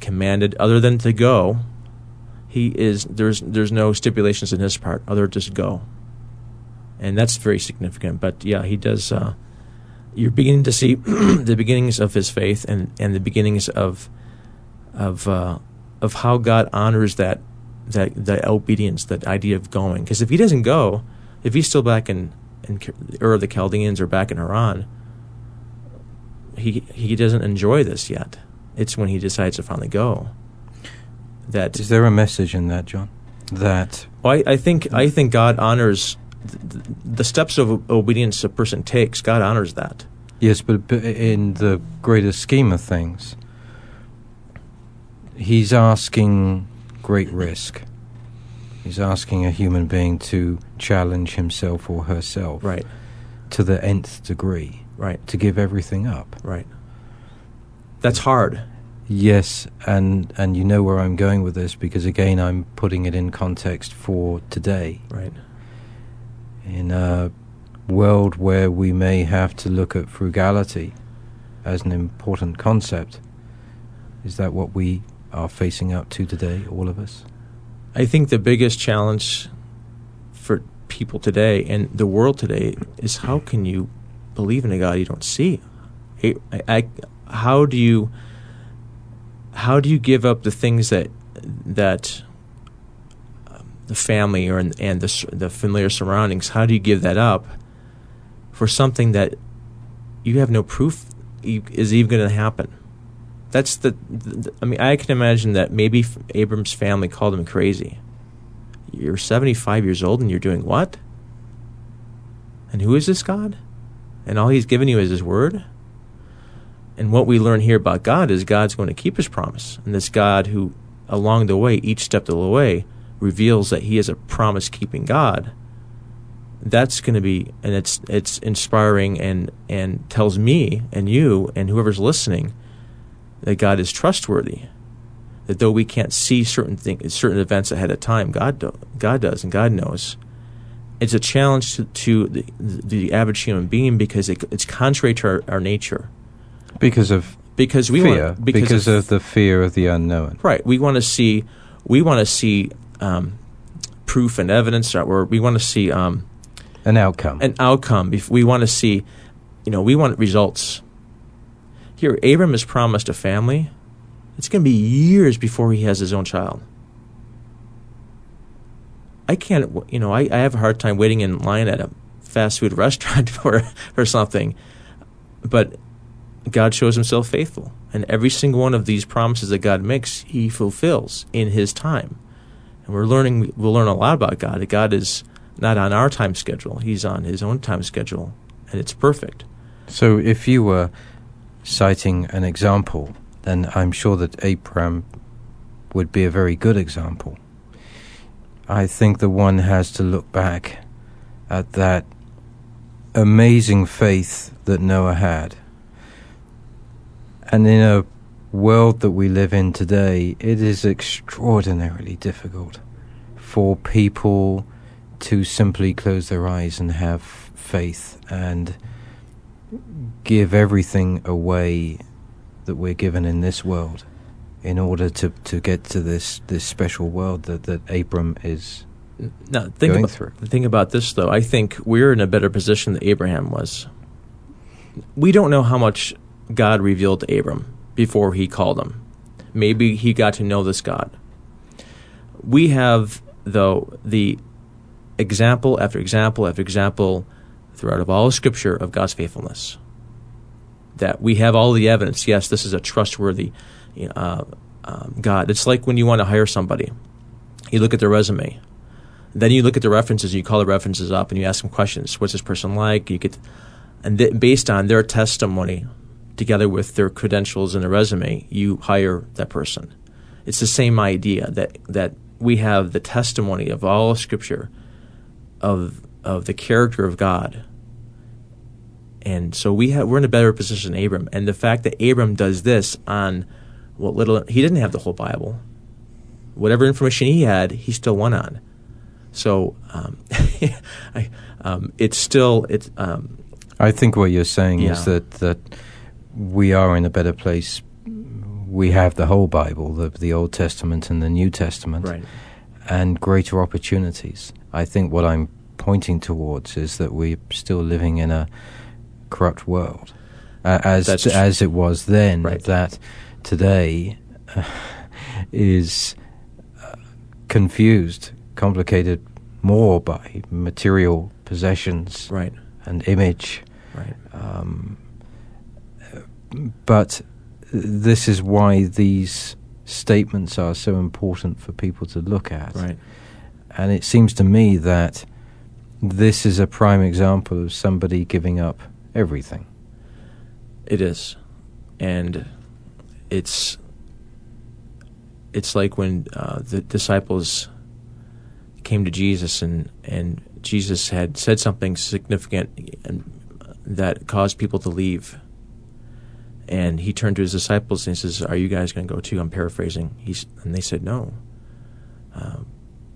commanded other than to go. He is there's there's no stipulations in his part other than just go and that's very significant. But yeah, he does. Uh, you're beginning to see *clears throat* the beginnings of his faith and, and the beginnings of of uh, of how God honors that that that obedience, that idea of going. Because if he doesn't go, if he's still back in in Ur the Chaldeans or back in Haran, he he doesn't enjoy this yet. It's when he decides to finally go. That is there a message in that, John? That well, I, I think I think God honors the steps of obedience a person takes, God honors that. Yes, but in the greater scheme of things, He's asking great risk. He's asking a human being to challenge himself or herself, right, to the nth degree, right, to give everything up, right. That's hard. Yes, and and you know where I'm going with this because again I'm putting it in context for today. Right in a world where we may have to look at frugality as an important concept. Is that what we are facing up to today, all of us? I think the biggest challenge for people today and the world today is how can you believe in a God you don't see? I, I, how do you how do you give up the things that that um, the family or and the the familiar surroundings. How do you give that up for something that you have no proof is even going to happen? That's the, the, I mean, I can imagine that maybe Abram's family called him crazy. You're 75 years old and you're doing what? And who is this God? And all he's given you is his word? And what we learn here about God is God's going to keep his promise. And this God who, along the way, each step of the way, reveals that he is a promise keeping God, that's going to be and it's it's inspiring and and tells me and you and whoever's listening that God is trustworthy. That though we can't see certain things, certain events ahead of time, God do, God does and God knows. It's a challenge to, to the, the average human being because it, it's contrary to our, our nature. Because of because we fear, want, because, because of, of the fear of the unknown. Right. We want to see we want to see um, proof and evidence, or we want to see um, an outcome. An outcome. If We want to see, you know, we want results. Here, Abram is promised a family. It's going to be years before he has his own child. I can't, you know, I, I have a hard time waiting in line at a fast food *laughs* restaurant for for something, but God shows Himself faithful, and every single one of these promises that God makes, He fulfills in His time and we're learning we'll learn a lot about God. That God is not on our time schedule; He's on His own time schedule, and it's perfect. So, if you were citing an example, then I'm sure that Abram would be a very good example. I think that one has to look back at that amazing faith that Noah had. And in a world that we live in today, it is extraordinarily difficult for people to simply close their eyes and have faith and give everything away that we're given in this world in order to, to get to this, this special world that, that Abram is Now, think going about, through. Think about this, though. I think we're in a better position than Abraham was. We don't know how much God revealed to Abram before he called him. Maybe he got to know this God. We have, though, the example after example after example throughout of all Scripture of God's faithfulness. That we have all the evidence. Yes, this is a trustworthy uh, um, God. It's like when you want to hire somebody, you look at their resume, then you look at the references, you call the references up, and you ask them questions. What's this person like? You get, and th- based on their testimony, together with their credentials and their resume, you hire that person. It's the same idea that that we have the testimony of all of Scripture, of of the character of God. And so we have, we're in a better position than Abram. And the fact that Abram does this on what little he didn't have the whole Bible. Whatever information he had, he still won on. So um, *laughs* I, um, it's still it's. Um, I think what you're saying Yeah. is that that we are in a better place. We have the whole Bible, the the Old Testament and the New Testament, right. and greater opportunities. I think what I'm pointing towards is that we're still living in a corrupt world, uh, as That's as it was then. Right. That today uh, is uh, confused, complicated more by material possessions Right. and image. Right. Um, but this is why these statements are so important for people to look at. Right. And it seems to me that this is a prime example of somebody giving up everything. It is, and it's it's like when uh, the disciples came to Jesus and and Jesus had said something significant and that caused people to leave. And he turned to his disciples and he says, "Are you guys going to go too?" I'm paraphrasing. He's and they said, "No. Um,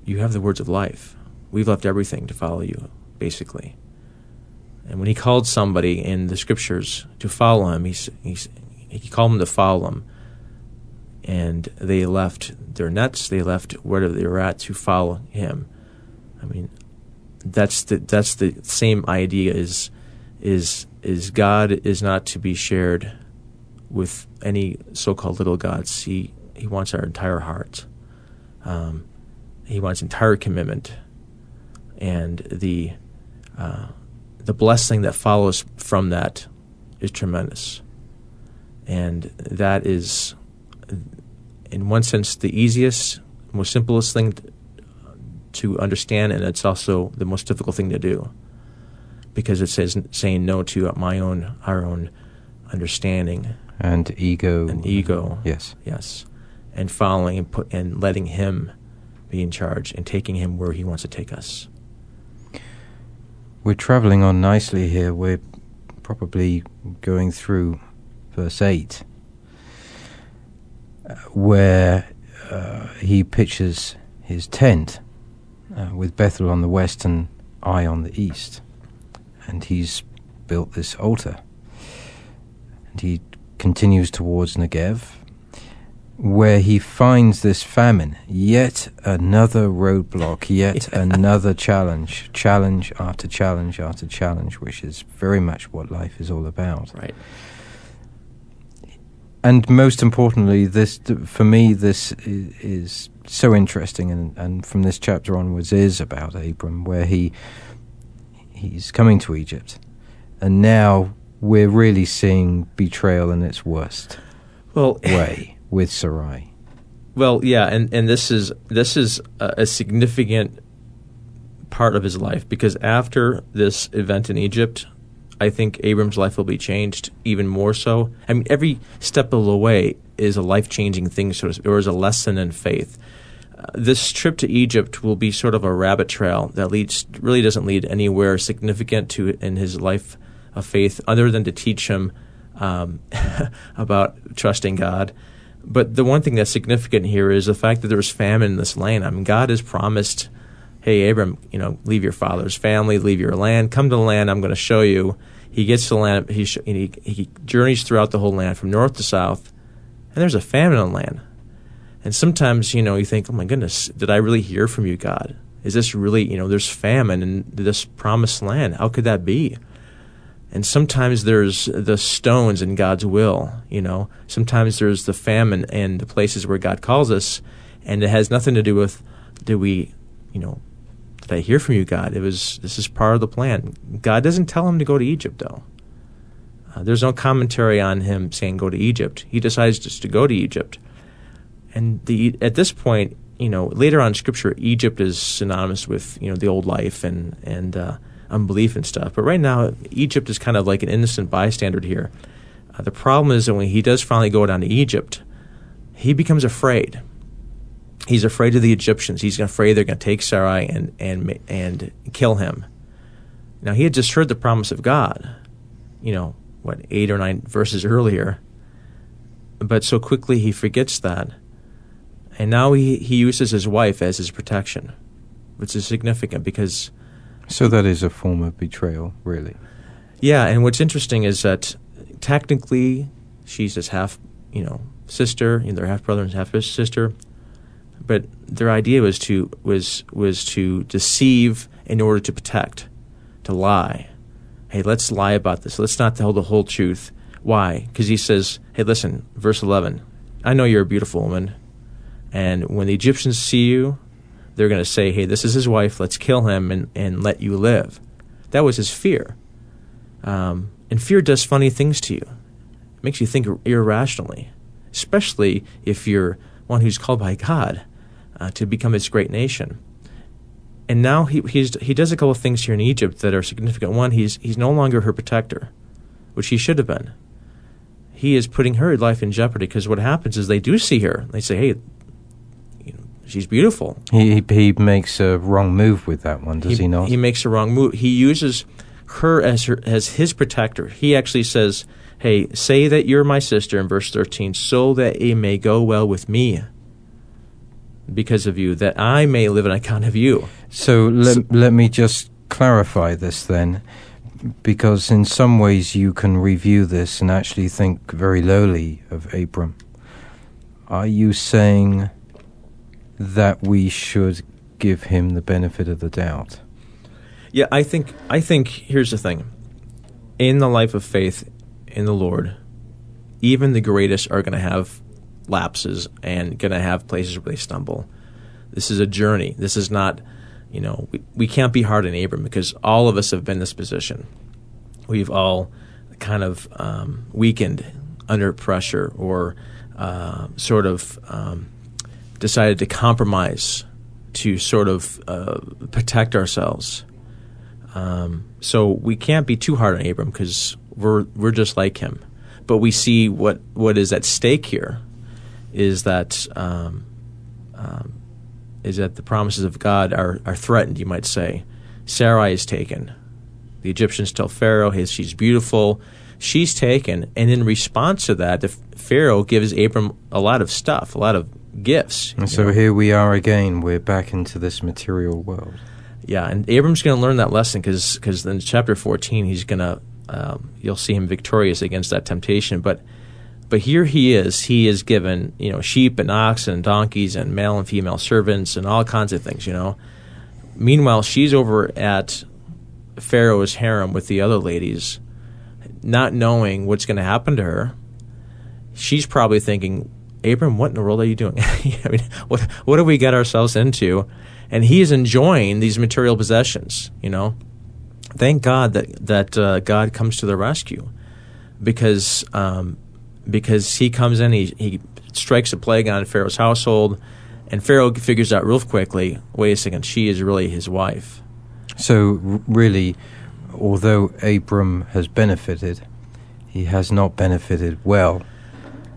you have the words of life. We've left everything to follow you, basically." And when he called somebody in the scriptures to follow him, he's, he's, he called them to follow him. And they left their nets, they left wherever they were at to follow him. I mean, that's the that's the same idea. Is is is God is not to be shared with any so-called little gods. He he wants our entire heart. Um, he wants entire commitment, and the uh, the blessing that follows from that is tremendous. And that is, in one sense, the easiest, most simplest thing to understand, and it's also the most difficult thing to do. Because it says saying no to my own, our own understanding And ego. and ego. Yes. Yes. And following and, put, and letting Him be in charge and taking Him where He wants to take us. We're traveling on nicely here. We're probably going through verse 8, uh, where uh, he pitches his tent uh, with Bethel on the west and Ai on the east. And he's built this altar. And he continues towards Negev, where he finds this famine. Yet another roadblock, yet *laughs* Yeah. another challenge, challenge after challenge after challenge, which is very much what life is all about. Right. And most importantly, this for me, this is, is so interesting, and, and from this chapter onwards is about Abram, where he he's coming to Egypt, and now we're really seeing betrayal in its worst Well, way with Sarai. Well, yeah, and, and this is this is a, a significant part of his life because after this event in Egypt, I think Abram's life will be changed even more so. I mean, every step of the way is a life changing thing, so to or is a lesson in faith. Uh, this trip to Egypt will be sort of a rabbit trail that leads really doesn't lead anywhere significant to in his life of faith, other than to teach him um, *laughs* about trusting God. But the one thing that's significant here is the fact that there's famine in this land. I mean, God has promised, "Hey, Abram, you know, leave your father's family, leave your land, come to the land I'm going to show you." He gets to the land. He, sh- he he journeys throughout the whole land from north to south, and there's a famine in the land. And sometimes, you know, you think, "Oh my goodness, did I really hear from you, God?" Is this really, you know, there's famine in this promised land? How could that be? And sometimes there's the stones in God's will, you know. Sometimes there's the famine and the places where God calls us, and it has nothing to do with do we, you know, did I hear from you, God? It was this is part of the plan. God doesn't tell him to go to Egypt, though. Uh, there's no commentary on him saying go to Egypt. He decides just to go to Egypt, and the at this point, you know, later on Scripture, Egypt is synonymous with you know the old life and and uh, unbelief and stuff. But right now, Egypt is kind of like an innocent bystander here. Uh, the problem is that when he does finally go down to Egypt, he becomes afraid. He's afraid of the Egyptians. He's afraid they're going to take Sarai and and and kill him. Now he had just heard the promise of God, you know, what eight or nine verses earlier. But so quickly he forgets that, and now he he uses his wife as his protection, which is significant because so that is a form of betrayal, really. Yeah, and what's interesting is that technically she's his half, you know, sister, you know, their half brother and half sister, but their idea was to was was to deceive in order to protect, to lie. Hey, let's lie about this. Let's not tell the whole truth. Why? Because he says, "Hey, listen, verse eleven. I know you're a beautiful woman, and when the Egyptians see you, they're going to say, hey, this is his wife, let's kill him and, and let you live. That was his fear. Um, and fear does funny things to you, it makes you think irrationally, especially if you're one who's called by God uh, to become his great nation. And now he, he's, he does a couple of things here in Egypt that are significant. One, he's, he's no longer her protector, which he should have been. He is putting her life in jeopardy because what happens is they do see her. They say, hey, she's beautiful. He he makes a wrong move with that one, does he, he not? He makes a wrong move. He uses her as her as his protector. He actually says, "Hey, say that you're my sister in verse 13, so that it may go well with me." Because of you, that I may live on account of you. So let, so, let me just clarify this then, because in some ways you can review this and actually think very lowly of Abram. Are you saying that we should give him the benefit of the doubt. Yeah, I think I think here's the thing. In the life of faith in the Lord, even the greatest are going to have lapses and going to have places where they stumble. This is a journey. This is not, you know, we, we can't be hard on Abram because all of us have been in this position. We've all kind of um, weakened under pressure or uh, sort of um, decided to compromise to sort of uh, protect ourselves. Um, so we can't be too hard on Abram because we're we're just like him. But we see what what is at stake here is that um, um, is that the promises of God are are threatened. You might say, Sarai is taken. The Egyptians tell Pharaoh, "Hey, she's beautiful." She's taken, and in response to that, the Pharaoh gives Abram a lot of stuff, a lot of gifts. And so know? here we are again. We're back into this material world. Yeah, and Abram's going to learn that lesson because because in chapter fourteen he's going to um, you'll see him victorious against that temptation. But but here he is. He is given you know sheep and oxen and donkeys and male and female servants and all kinds of things. You know. Meanwhile, she's over at Pharaoh's harem with the other ladies, not knowing what's going to happen to her. She's probably thinking, Abram, what in the world are you doing? *laughs* I mean, what what have we got ourselves into? And he is enjoying these material possessions. You know, thank God that that uh, God comes to the rescue, because um, because he comes in, he he strikes a plague on Pharaoh's household, and Pharaoh figures out real quickly. Wait a second, she is really his wife. So really, although Abram has benefited, he has not benefited well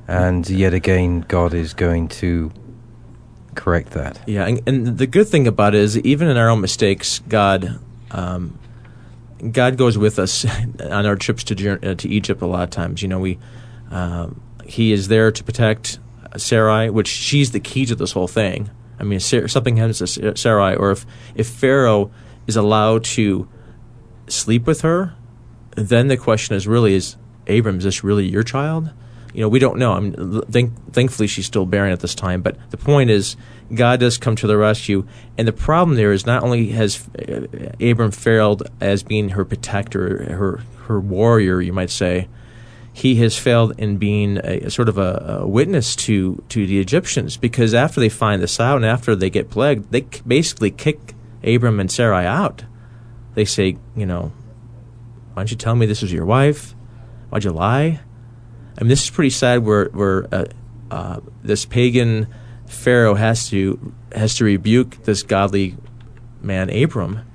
and yet again, God is going to correct that. Yeah, and, and the good thing about it is, even in our own mistakes, God, um, God goes with us *laughs* on our trips to uh, to Egypt. A lot of times, you know, we um, He is there to protect Sarai, which she's the key to this whole thing. I mean, if something happens to Sarai, or if if Pharaoh is allowed to sleep with her, then the question is really: Is Abram is this really your child? you know, we don't know. I mean, thank, thankfully, she's still barren at this time. But the point is, God does come to the rescue. And the problem there is not only has uh, Abram failed as being her protector, her her warrior, you might say, he has failed in being a, sort of a, a, witness to to the Egyptians because after they find this out and after they get plagued, they basically kick Abram and Sarai out. They say, you know, why don't you tell me this was your wife? Why'd you lie? I mean, this is pretty sad. Where where uh, uh, this pagan Pharaoh has to has to rebuke this godly man Abram,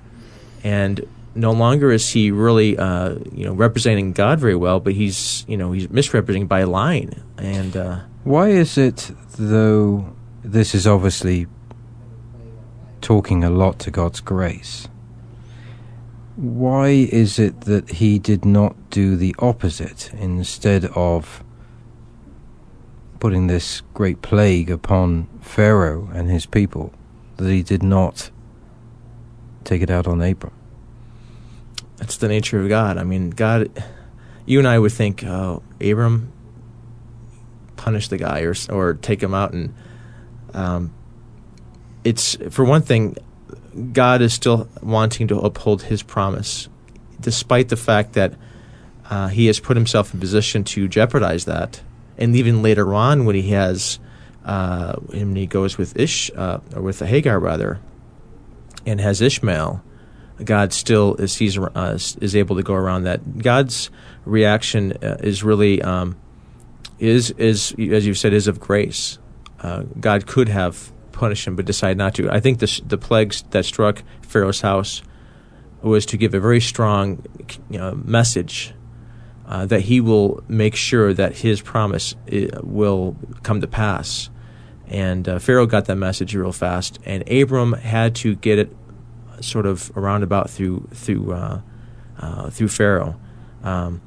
and no longer is he really uh, you know representing God very well, but he's you know he's misrepresenting by lying. And uh, why is it though? This is obviously talking a lot to God's grace. Why is it that he did not do the opposite instead of putting this great plague upon Pharaoh and his people? That he did not take it out on Abram? That's the nature of God. I mean, God, you and I would think, oh, Abram, punish the guy or or take him out, and um, it's for one thing, God is still wanting to uphold His promise, despite the fact that uh, He has put Himself in position to jeopardize that, and even later on when He has. Uh, when he goes with Ish, uh, or with the Hagar rather, and has Ishmael, God still is, sees, uh, is able to go around that. God's reaction uh, is really um, is is as you've said is of grace. Uh, God could have punished him, but decided not to. I think the the plagues that struck Pharaoh's house was to give a very strong you know, message uh, that he will make sure that his promise uh, will come to pass. And uh, Pharaoh got that message real fast, and Abram had to get it sort of a roundabout through through uh, uh, through Pharaoh. Um,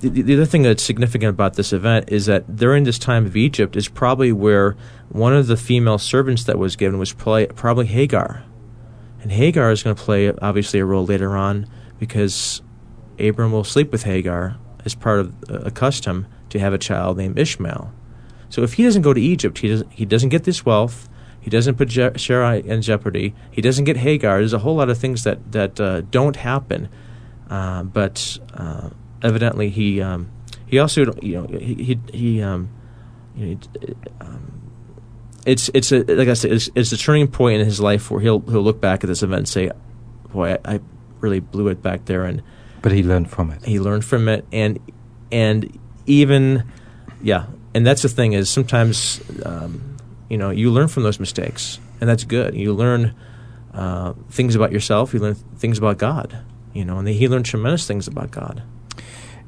the, the, other thing that's significant about this event is that during this time of Egypt is probably where one of the female servants that was given was play, probably Hagar, and Hagar is going to play obviously a role later on because Abram will sleep with Hagar as part of a custom to have a child named Ishmael. So if he doesn't go to Egypt, he doesn't he doesn't get this wealth. He doesn't put Je- in jeopardy. He doesn't get Hagar. There's a whole lot of things that that uh, don't happen. Uh, but uh, evidently, he um, he also you know he he, he um, you know, um, it's it's a like I said it's, it's a turning point in his life where he'll he'll look back at this event and say, "Boy, I, I really blew it back there." And but he learned from it. He learned from it, and and even yeah, and that's the thing is sometimes. Um, you know, you learn from those mistakes, and that's good. You learn uh, things about yourself. You learn things about God. You know, and he learned tremendous things about God.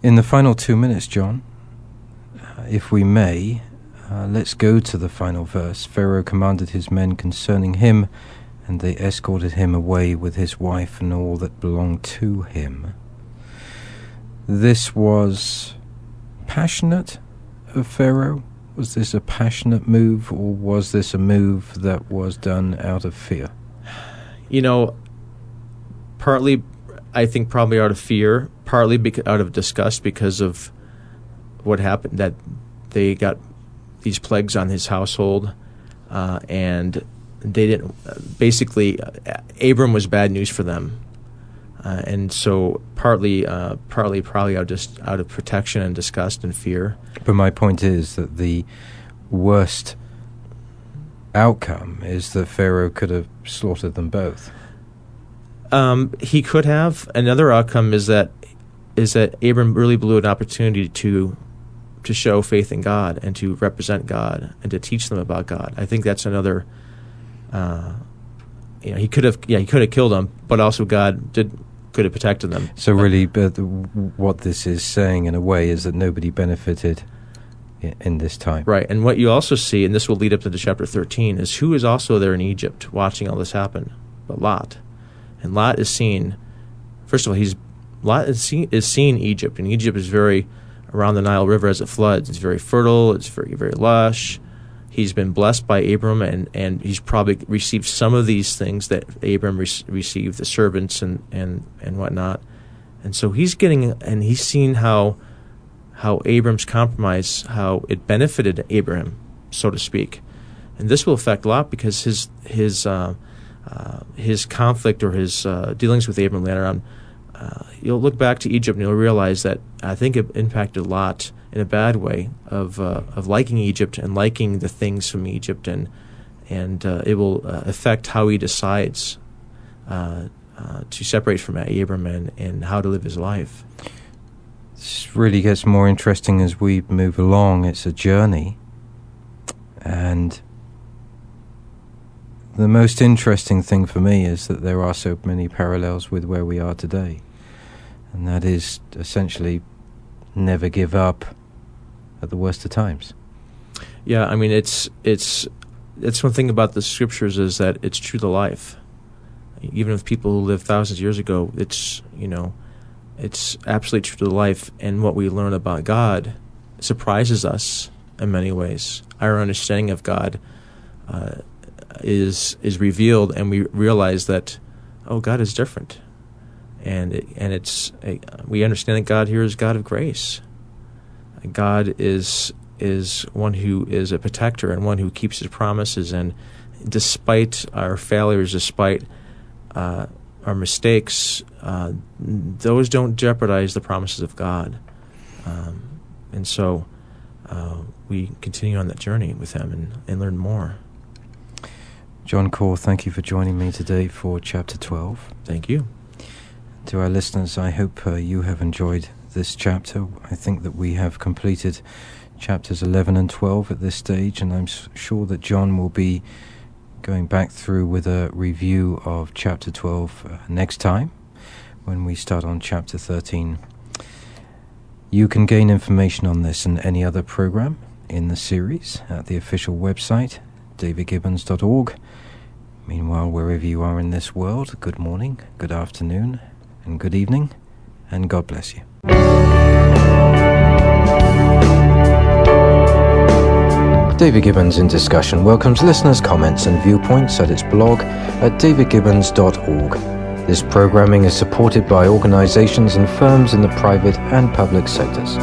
In the final two minutes, John, uh, if we may, uh, let's go to the final verse. Pharaoh commanded his men concerning him, and they escorted him away with his wife and all that belonged to him. This was passionate of Pharaoh was this a passionate move, or was this a move that was done out of fear? You know, partly, I think probably out of fear, partly beca- out of disgust because of what happened that they got these plagues on his household, uh, and they didn't. Basically, uh, Abram was bad news for them. Uh, and so partly, uh, partly probably out just out of protection and disgust and fear. But my point is that the worst outcome is that Pharaoh could have slaughtered them both. Um, he could have. Another outcome is that is that Abram really blew an opportunity to to show faith in God and to represent God and to teach them about God. I think that's another. Uh, you know, he could have, yeah, he could have killed them, but also God did could have protected them. So really, uh, but what this is saying in a way is that nobody benefited in this time. Right. And what you also see, and this will lead up to chapter 13, is who is also there in Egypt watching all this happen? But Lot. And Lot is seen, first of all, he's Lot is seen, is seen Egypt, and Egypt is very around the Nile River as it floods. It's very fertile. It's very very lush he's been blessed by Abram, and, and he's probably received some of these things that Abram re- received, the servants and, and, and whatnot. And so he's getting, and he's seen how how Abram's compromise, how it benefited Abraham, so to speak. And this will affect Lot because his his uh, uh, his conflict or his uh, dealings with Abram later on, uh, you'll look back to Egypt and you'll realize that I think it impacted a Lot in a bad way of uh, of liking Egypt and liking the things from Egypt and and uh, it will affect how he decides to separate from Abram and, and how to live his life. This really gets more interesting as we move along. It's a journey, and the most interesting thing for me is that there are so many parallels with where we are today. And that is essentially never give up at the worst of times. Yeah, I mean it's it's it's one thing about the scriptures is that it's true to life. Even with people who lived thousands of years ago, it's you know, it's absolutely true to life and what we learn about God surprises us in many ways. Our understanding of God uh, is is revealed, and we realize that oh, God is different, and it, and it's we understand that God here is God of grace. God is is one who is a protector and one who keeps his promises, and despite our failures, despite uh, our mistakes, uh, those don't jeopardize the promises of God, um, and so. Uh, we continue on that journey with him and, and learn more. John Core, thank you for joining me today for chapter 12. Thank you. To our listeners, I hope uh, you have enjoyed this chapter. I think that we have completed chapters 11 and 12 at this stage, and I'm sure that John will be going back through with a review of chapter 12 uh, next time when we start on chapter 13. You can gain information on this and any other program in the series at the official website, davidgibbons.org. Meanwhile, wherever you are in this world, good morning, good afternoon, and good evening, and God bless you. David Gibbons in Discussion welcomes listeners' comments and viewpoints at its blog at davidgibbons.org. This programming is supported by organizations and firms in the private and public sectors.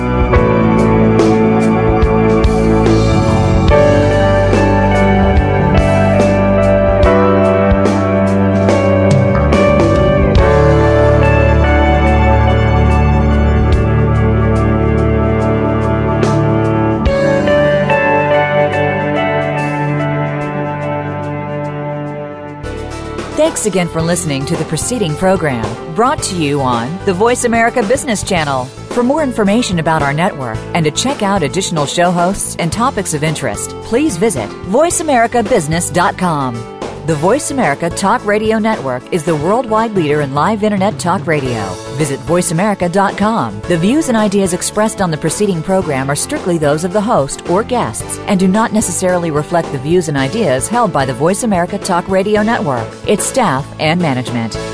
Thanks again for listening to the preceding program brought to you on the Voice America Business Channel. For more information about our network and to check out additional show hosts and topics of interest, please visit VoiceAmericaBusiness.com. The Voice America Talk Radio Network is the worldwide leader in live Internet talk radio. Visit VoiceAmerica.com. The views and ideas expressed on the preceding program are strictly those of the host or guests and do not necessarily reflect the views and ideas held by the Voice America Talk Radio Network, its staff, and management.